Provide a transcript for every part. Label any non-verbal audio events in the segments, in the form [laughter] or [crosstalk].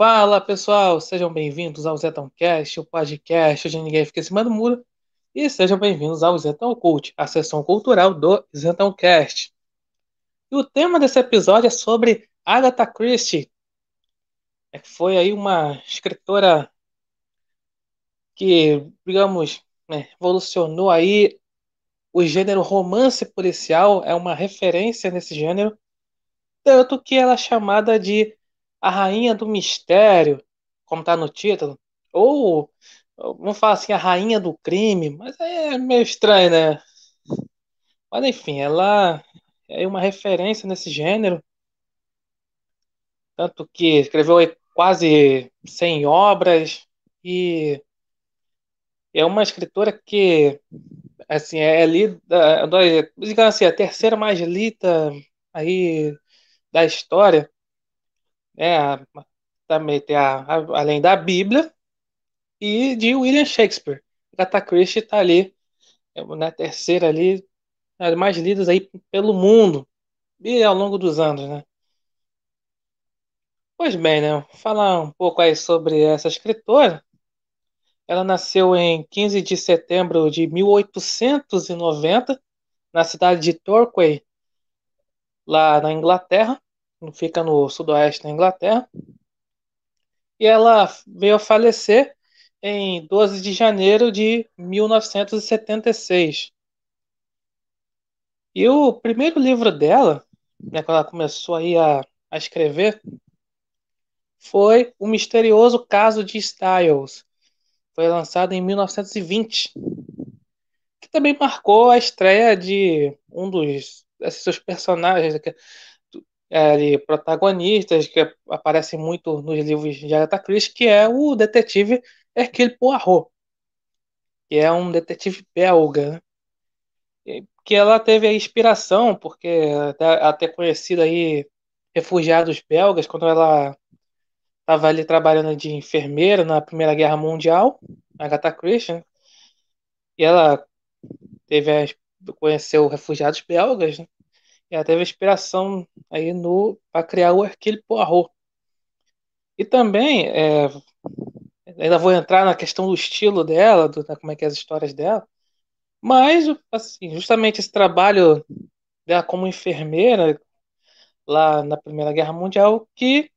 Fala pessoal, sejam bem-vindos ao Zetãocast, o podcast onde ninguém fica cima do muro. E sejam bem-vindos ao Zetão Cult, a sessão cultural do Zetãocast. E o tema desse episódio é sobre Agatha Christie, é que foi aí uma escritora que, digamos, né, evolucionou aí o gênero romance policial, é uma referência nesse gênero, tanto que ela é chamada de a rainha do mistério, como está no título, ou vamos falar assim, a rainha do crime, mas é meio estranho, né? Mas enfim, ela é uma referência nesse gênero, tanto que escreveu quase 100 obras e é uma escritora que assim é lida, digamos assim, a terceira mais lida aí da história é, também tem a, a, além da Bíblia e de William Shakespeare. Agatha Christie está ali é, na terceira ali, as mais lidas aí pelo mundo e ao longo dos anos, né? Pois bem, né? Falar um pouco aí sobre essa escritora. Ela nasceu em 15 de setembro de 1890 na cidade de Torquay, lá na Inglaterra fica no sudoeste da Inglaterra. E ela veio a falecer em 12 de janeiro de 1976. E o primeiro livro dela, né, quando ela começou aí a, a escrever, foi O Misterioso Caso de Styles. Foi lançado em 1920, que também marcou a estreia de um dos seus personagens, é, protagonistas que aparecem muito nos livros de Agatha Christie, que é o detetive Hercule Poirot, que é um detetive belga, né? que ela teve a inspiração, porque até, conhecida aí refugiados belgas, quando ela estava ali trabalhando de enfermeira na Primeira Guerra Mundial, Agatha Christie, né? e ela teve a, conheceu refugiados belgas, né? Ela teve inspiração aí no para criar o Hercule Poirot. E também é, ainda vou entrar na questão do estilo dela, do, da, como é que é as histórias dela. Mas assim, justamente esse trabalho dela como enfermeira lá na Primeira Guerra Mundial que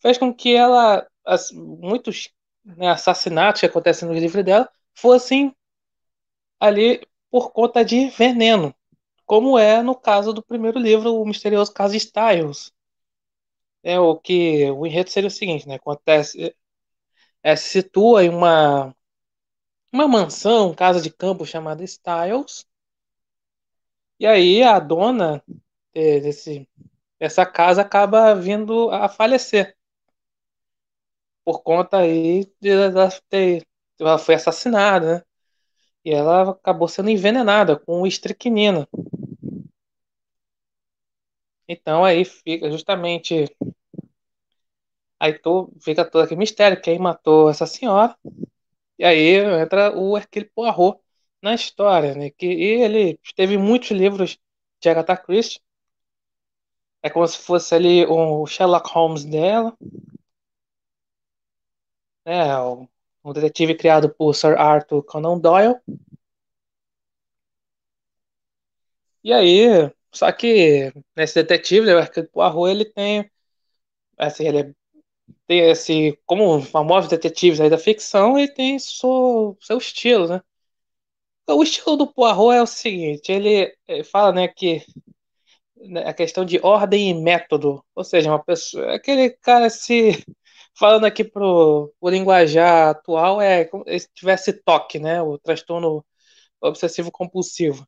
fez com que ela as, muitos né, assassinatos que acontecem no livro dela fossem ali por conta de veneno como é no caso do primeiro livro, O Misterioso Caso Styles. É o que o enredo seria o seguinte, né? Acontece, é, se situa em uma uma mansão, casa de campo chamada Styles. E aí a dona desse essa casa acaba vindo a falecer por conta aí de ela ter ela foi assassinada, né? E ela acabou sendo envenenada com estricnina. Então aí fica justamente. Aí tô, fica todo aquele mistério: quem matou essa senhora? E aí entra o Hercule Poirot na história, né? Que ele teve muitos livros de Agatha Christie. É como se fosse ali o Sherlock Holmes dela. É, um detetive criado por Sir Arthur Conan Doyle. E aí, só que nesse detetive, né, o Hercule Poirot, ele tem assim, ele é, tem esse como famosos detetives aí da ficção, ele tem seu, seu estilo, né? O estilo do Poirot é o seguinte, ele, ele fala, né, que né, a questão de ordem e método, ou seja, uma pessoa, aquele cara se falando aqui pro o linguajar atual é como se tivesse toque, né, o transtorno obsessivo compulsivo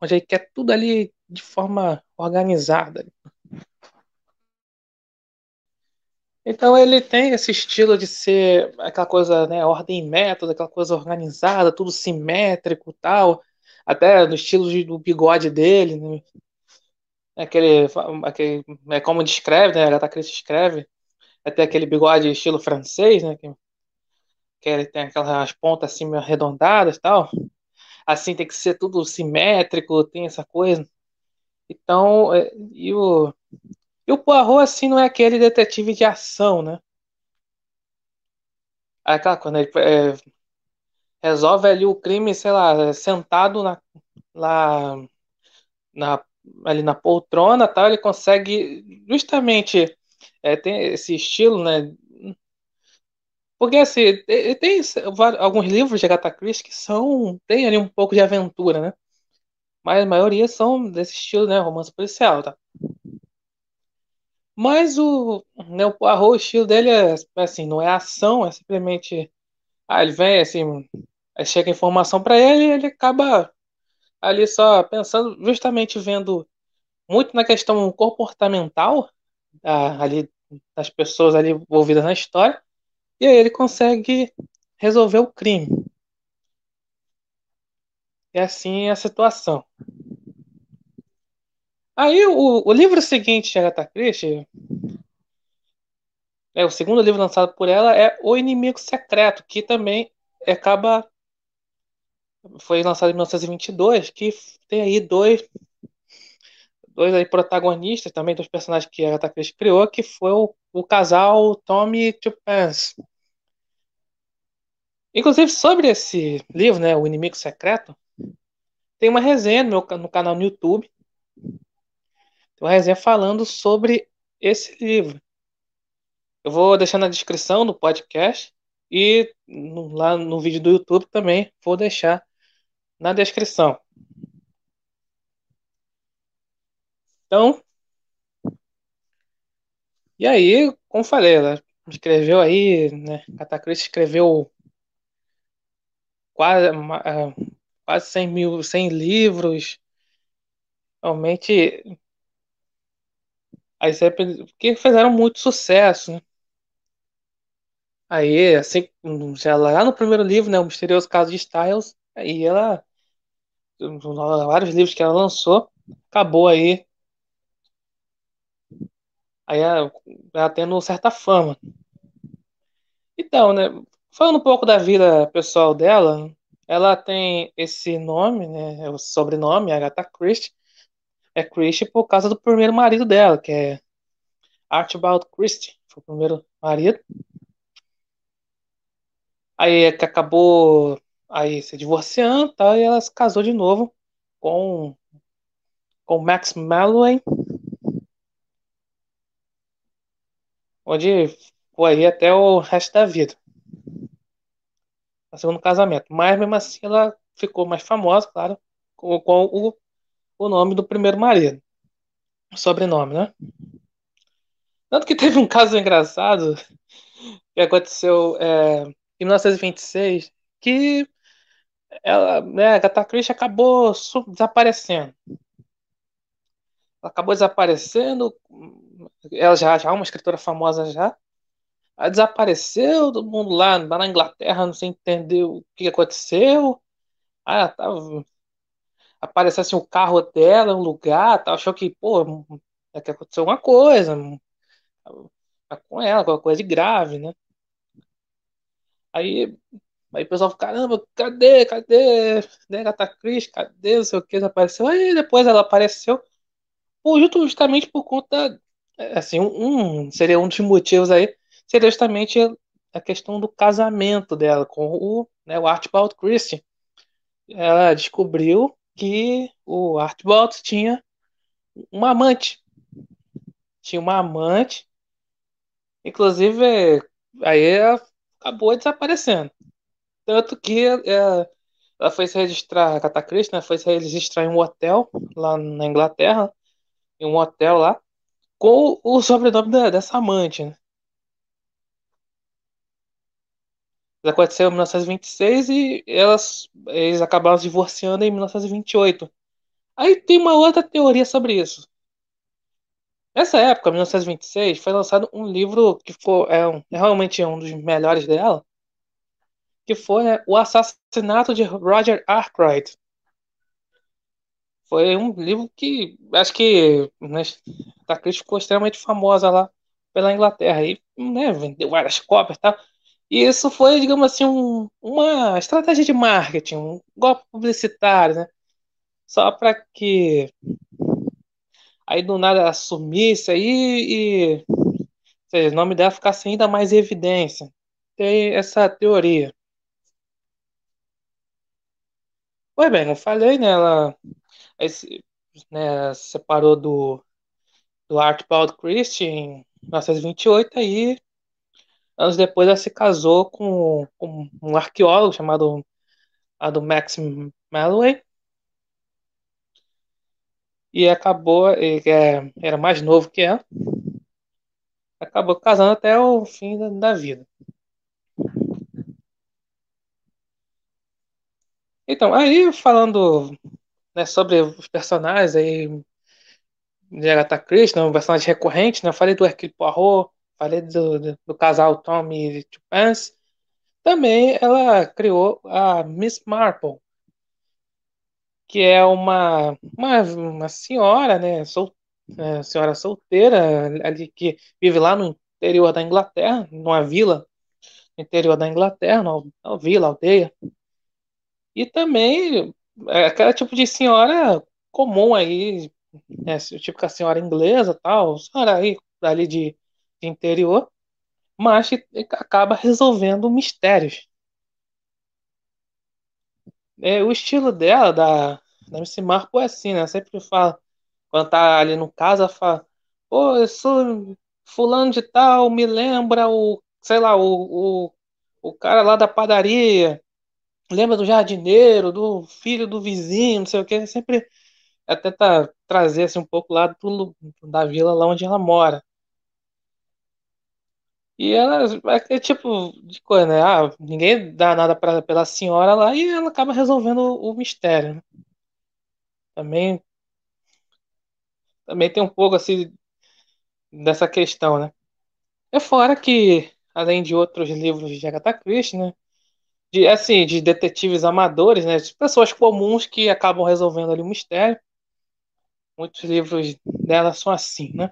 onde ele quer tudo ali de forma organizada. Então ele tem esse estilo de ser aquela coisa, né, ordem e método, aquela coisa organizada, tudo simétrico tal, até no estilo de, do bigode dele, né? aquele, aquele é como descreve, né, Agatha Christie escreve, até aquele bigode estilo francês, né, que, que ele tem aquelas pontas assim meio arredondadas tal assim tem que ser tudo simétrico, tem essa coisa. Então, é, e o, E o Poirot, assim, não é aquele detetive de ação, né? É aquela quando ele é, resolve ali o crime, sei lá, sentado na, lá na, ali na poltrona, tal, ele consegue justamente é, tem esse estilo, né? Porque assim, tem alguns livros de Agatha Christie que são tem ali um pouco de aventura, né? Mas a maioria são desse estilo, né? Romance policial, tá? Mas o, né, o Poirot, o estilo dele é assim, não é ação, é simplesmente. Ah, ele vem assim, chega informação para ele e ele acaba ali só pensando, justamente vendo muito na questão comportamental ah, ali das pessoas ali envolvidas na história, e aí ele consegue resolver o crime. E assim é a situação. Aí o, o livro seguinte de Agatha Christie, é, o segundo livro lançado por ela é O Inimigo Secreto, que também acaba foi lançado em 1922, que tem aí dois dois aí protagonistas também dos personagens que a Agatha Christie criou, que foi o, o casal Tommy Tupence. Inclusive sobre esse livro, né, O Inimigo Secreto, tem uma resenha no, meu, no canal no YouTube tem uma resenha falando sobre esse livro. Eu vou deixar na descrição do podcast e no, lá no vídeo do YouTube também vou deixar na descrição. Então, e aí, como falei, ela escreveu aí, né? Catacris escreveu quase, quase 100 mil, 100 livros. Realmente sempre. Porque fizeram muito sucesso, né? Aí, assim, já lá no primeiro livro, né? O Misterioso Caso de Styles, aí ela. Vários livros que ela lançou, acabou aí. Aí ela, ela tendo certa fama. Então, né? Falando um pouco da vida pessoal dela, ela tem esse nome, né? O sobrenome, Agatha Christie é Christie por causa do primeiro marido dela, que é Archibald Christie, foi o primeiro marido. Aí é que acabou aí se divorciando, tá? E ela se casou de novo com com Max Malloy, onde foi até o resto da vida. No segundo casamento. Mas mesmo assim ela ficou mais famosa, claro, com, com o o nome do primeiro marido. O sobrenome, né? Tanto que [laughs] teve um caso engraçado que aconteceu é, em 1926 que ela, né, a Agatha Christie acabou desaparecendo. Acabou desaparecendo, ela já, já é uma escritora famosa já. Ela desapareceu, todo mundo lá, lá na Inglaterra, não sei entender o que aconteceu. Ah, ela tava aparecesse o carro dela, um lugar, tal, achou que, pô, é que aconteceu alguma coisa tá com ela, alguma coisa de grave, né? Aí, aí o pessoal caramba, cadê, cadê, né, Gata Cris, cadê, não sei o que, apareceu, aí depois ela apareceu, justamente por conta, é, assim, um, seria um dos motivos aí, seria justamente a questão do casamento dela com o, né, o Archibald Christie. Ela descobriu que o Archibald tinha uma amante. Tinha uma amante. Inclusive, aí ela acabou desaparecendo. Tanto que é, ela foi se registrar, a Catacristina né, foi se registrar em um hotel lá na Inglaterra, em um hotel lá, com o sobrenome da, dessa amante, né? Isso aconteceu em 1926 e elas, eles acabaram se divorciando em 1928. Aí tem uma outra teoria sobre isso. Nessa época, 1926, foi lançado um livro que ficou, é, um, é realmente um dos melhores dela, que foi né, O Assassinato de Roger Arkwright. Foi um livro que acho que né, a crítica ficou extremamente famosa lá pela Inglaterra e né, vendeu várias cópias e tal. E isso foi, digamos assim, um, uma estratégia de marketing, um golpe publicitário, né? Só para que aí do nada ela sumisse aí e seja, o nome dela ficasse ainda mais em evidência. Tem essa teoria. Pois bem, eu falei, né? Ela esse, né, separou do, do Archibald Christie em 1928 aí anos depois ela se casou com, com um arqueólogo chamado do Max Malloy e acabou e, é, era mais novo que ela. Acabou casando até o fim da, da vida. Então aí falando né, sobre os personagens aí de Agatha Christie, né, um personagem recorrente, né? Eu falei do Hercule Poirot, falei do, do, do casal Tommy e Chupance. Também ela criou a Miss Marple, que é uma, uma, uma senhora, né? Sol, é, senhora solteira, ali que vive lá no interior da Inglaterra, numa vila no interior da Inglaterra, numa vila, aldeia. E também é aquela tipo de senhora comum aí, né, tipo a senhora inglesa tal, senhora aí dali de, de interior, mas que acaba resolvendo mistérios. É, o estilo dela, da, da Miss Marple, é assim, né? Sempre fala, quando tá ali no caso, ela fala, pô, eu sou fulano de tal, me lembra o, sei lá, o, o, o cara lá da padaria, lembra do jardineiro, do filho do vizinho, não sei o que, sempre é tenta trazer assim, um pouco lá do, da vila lá onde ela mora. E ela é, é tipo de coisa, né? Ah, ninguém dá nada pra, pela senhora lá e ela acaba resolvendo o, o mistério. Né? Também, também tem um pouco assim dessa questão, né? É fora que, além de outros livros de Agatha Christie, né? De, assim, de detetives amadores, né? De pessoas comuns que acabam resolvendo ali o mistério. Muitos livros dela são assim, né?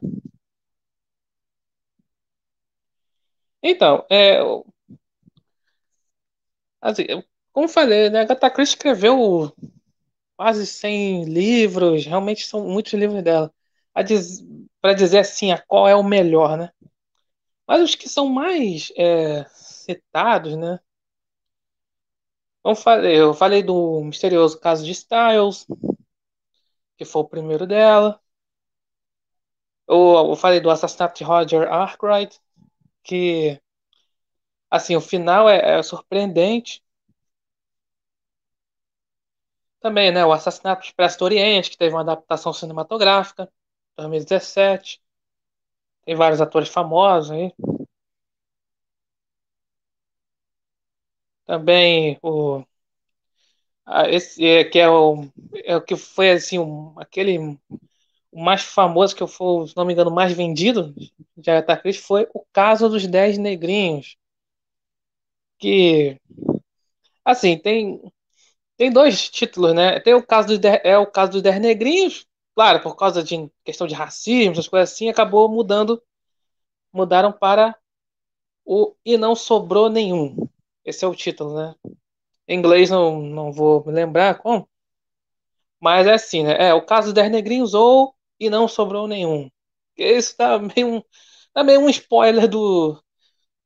Então, é, assim, como falei, né, Agatha Christie escreveu quase 100 livros, realmente são muitos livros dela. Diz, Para dizer assim, a qual é o melhor, né? Mas os que são mais é, citados, né? Eu falei, eu falei do misterioso caso de Styles, que foi o primeiro dela. Eu, eu falei do assassinato de Roger Arkwright, que assim o final é, é surpreendente. Também, né, o Assassinato Expresso do Oriente, que teve uma adaptação cinematográfica, 2017. Tem vários atores famosos aí. Também o esse é, que é o, é o que foi assim um, aquele o mais famoso que foi, se não me engano, mais vendido de Agatha Christie foi o caso dos Dez Negrinhos, que assim tem tem dois títulos, né? Tem o caso dos é o caso dos Dez Negrinhos, claro, por causa de questão de racismo, essas coisas assim, acabou mudando, mudaram para o e não sobrou nenhum. Esse é o título, né? Em inglês não, não vou me lembrar como. Mas é assim, né? É o caso dos Dez Negrinhos ou e não sobrou nenhum. Isso tá meio um, tá meio um spoiler do,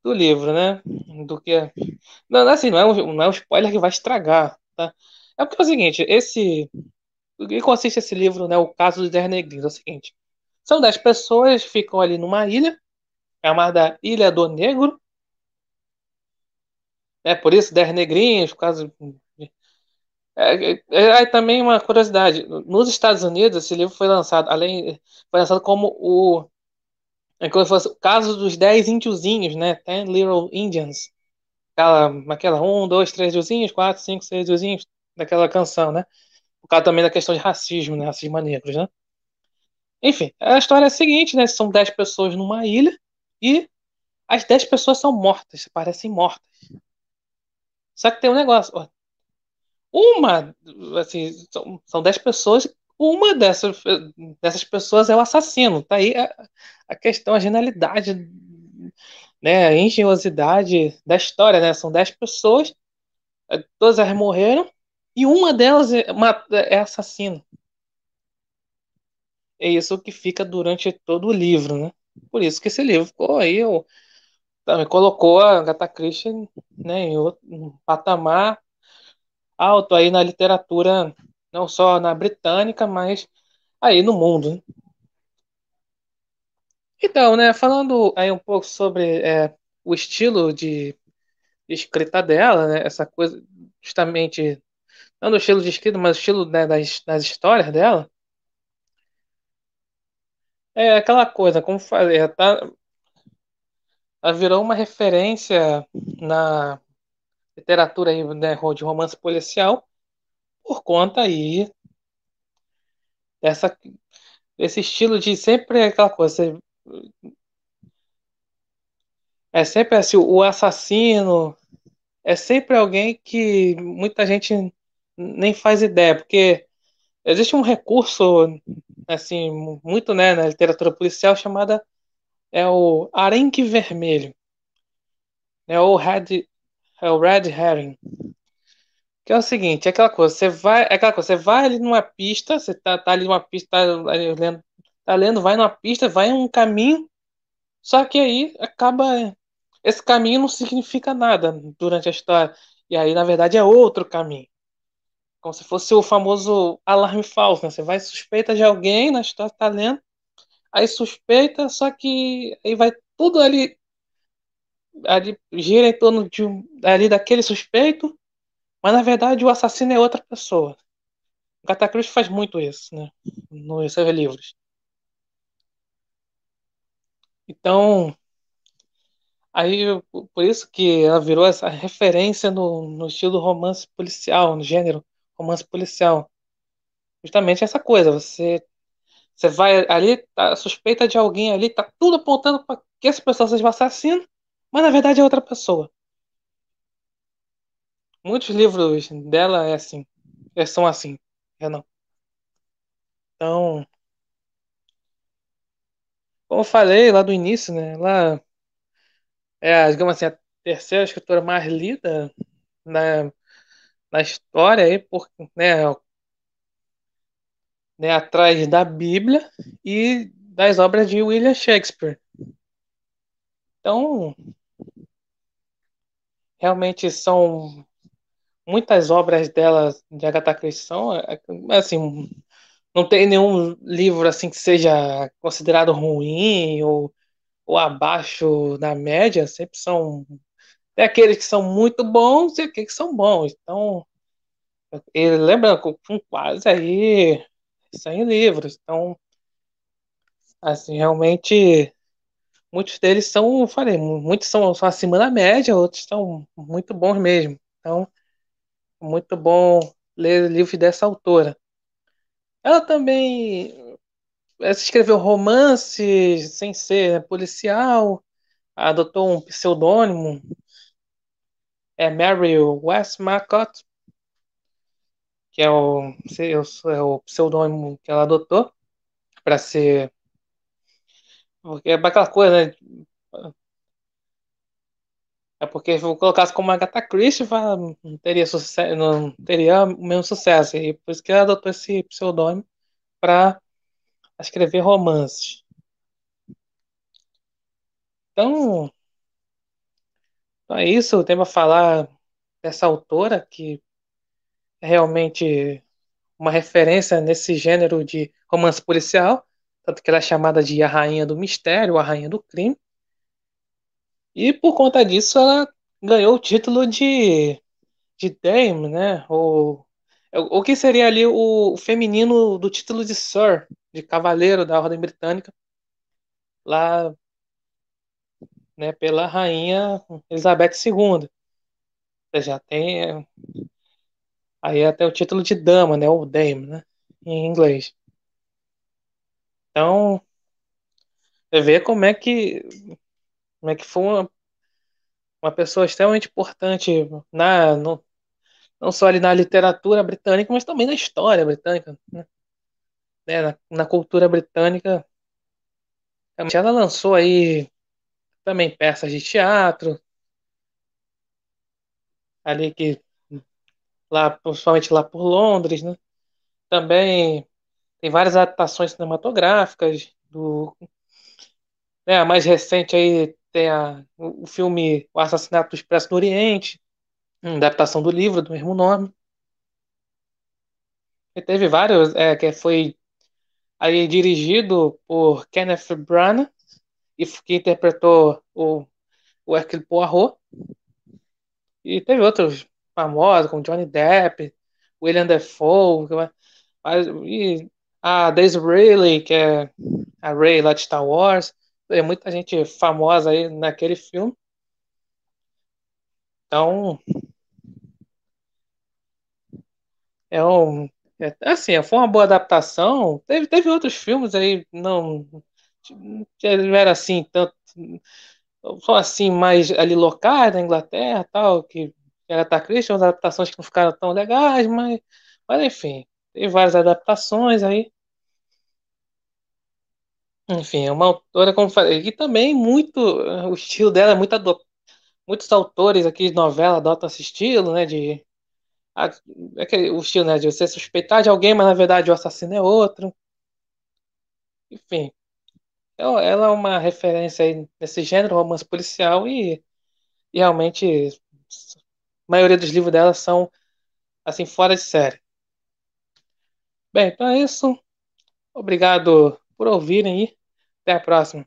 do livro, né? Do que não, assim, não é um, não é um spoiler que vai estragar, tá? É porque é o seguinte, esse o que consiste esse livro, né? O caso dos Dez Negrinhos é o seguinte: são dez pessoas que ficam ali numa ilha chamada Ilha do Negro. É por isso Dez Negrinhos, por causa é, é, é, também uma curiosidade. Nos Estados Unidos, esse livro foi lançado, além, foi lançado como o, é como fosse o caso dos Dez Índiozinhos, né? Ten Little Indians. Aquela, aquela um, dois, três índiozinhos, quatro, cinco, seis índiozinhos, daquela canção, né? Por causa também da questão de racismo, né? Racismo negros, né? Enfim, a história é a seguinte, né? São dez pessoas numa ilha e as dez pessoas são mortas, parecem mortas. Só que tem um negócio, ó, uma, assim, são, são dez pessoas, uma dessas, dessas pessoas é o assassino. Tá aí a, a questão, a genialidade, né, a engenhosidade da história, né? São dez pessoas, é, todas elas morreram, e uma delas é, uma, é assassino. é isso que fica durante todo o livro, né? Por isso que esse livro ficou aí, eu, também colocou a Agatha Christie né, em outro um patamar alto aí na literatura, não só na britânica, mas aí no mundo. Né? Então, né, falando aí um pouco sobre é, o estilo de, escrita dela, né, essa coisa, justamente, não do estilo de escrita, mas o estilo né, das, das histórias dela, é aquela coisa, como falei, tá, ela virou uma referência na literatura aí, né, de romance policial por conta aí dessa, desse estilo de sempre aquela coisa, é sempre assim, o assassino é sempre alguém que muita gente nem faz ideia, porque existe um recurso assim muito né, na literatura policial chamada é o arenque vermelho, é o red, é o red herring, que é o seguinte, é aquela coisa, você vai, é aquela coisa, você vai ali numa pista, você tá, tá ali numa pista, tá lendo, tá lendo, vai numa pista, vai um caminho, só que aí acaba esse caminho não significa nada durante a história. E aí, na verdade, é outro caminho. Como se fosse o famoso alarme falso, né? Você vai suspeita de alguém na história que tá lendo, aí suspeita, só que aí vai tudo ali, ali gira em torno de um, ali daquele suspeito, mas na verdade o assassino é outra pessoa. O Catacruz faz muito isso, né? Nos seus livros. Então, aí por isso que ela virou essa referência no, no estilo romance policial, no gênero romance policial. Justamente essa coisa, você você vai ali, tá, suspeita de alguém ali, tá tudo apontando para que essa pessoa seja o assassino, mas na verdade é outra pessoa. Muitos livros dela é assim, é, são assim, é não. Então, como eu falei lá do início, né, ela é, digamos assim, a terceira escritora mais lida na, na história aí, por, né, né, atrás da Bíblia e das obras de William Shakespeare. Então, realmente são muitas obras dela de Agatha Christie são é, assim não tem nenhum livro assim que seja considerado ruim ou, ou abaixo da média sempre são tem aqueles que são muito bons e aqueles que são bons então ele lembra com quase aí 100 livros. Então assim realmente muitos deles são falei muitos são, são acima da média outros são muito bons mesmo. Então muito bom ler livros dessa autora. Ela também escreveu romances sem ser policial, adotou um pseudônimo, é Mary Westmacott, que é o, é o pseudônimo que ela adotou para ser. Porque é aquela coisa, né? É porque se eu colocasse como Agatha Christie, não teria, sucesso, não teria o mesmo sucesso. E por isso que ela adotou esse pseudônimo para escrever romances. Então, então é isso. Eu tenho falar dessa autora que realmente uma referência nesse gênero de romance policial, tanto que ela é chamada de a rainha do mistério, a rainha do crime. E por conta disso ela ganhou o título de, de Dame, né? O, o que seria ali o, feminino do título de Sir, de Cavaleiro da Ordem Britânica, lá né, pela rainha Elizabeth II. Já tem aí até o título de dama, né? O Dame, né? Em inglês. Então, você vê como é que como é que foi uma, uma pessoa extremamente importante na, no, não só ali na literatura britânica, mas também na história britânica, né? né na, na, cultura britânica. Ela lançou aí também peças de teatro, ali que lá, principalmente lá por Londres, né? Também Tem várias adaptações cinematográficas do, né, a mais recente aí tem a, o filme O Assassinato do Expresso do Oriente, adaptação do livro do mesmo nome. E teve vários, é, que foi aí dirigido por Kenneth Branagh e que interpretou o, o Hercule Poirot. E teve outros famosos, como Johnny Depp, William Dafoe, e a Daisy Ridley, que é a Rey lá de Star Wars. Tem muita gente famosa aí naquele filme. Então, é um. É, assim, foi uma boa adaptação. Teve, teve outros filmes aí, não. Tiveram assim, tanto. Só assim, mais ali locais na Inglaterra tal, que tá Christie, umas adaptações que não ficaram tão legais, mas, mas enfim, teve várias adaptações aí. Enfim, é uma autora, como falei, e também muito. O estilo dela é muito adotado. Muitos autores aqui de novela adotam esse estilo, né? De é aquele, o estilo, né, de você suspeitar de alguém, mas na verdade o assassino é outro. Enfim, ela, ela é uma referência aí nesse gênero, romance policial, e, e realmente maioria dos livros dela são assim, fora de série. Bem, então é isso. Obrigado por ouvirem e até a próxima.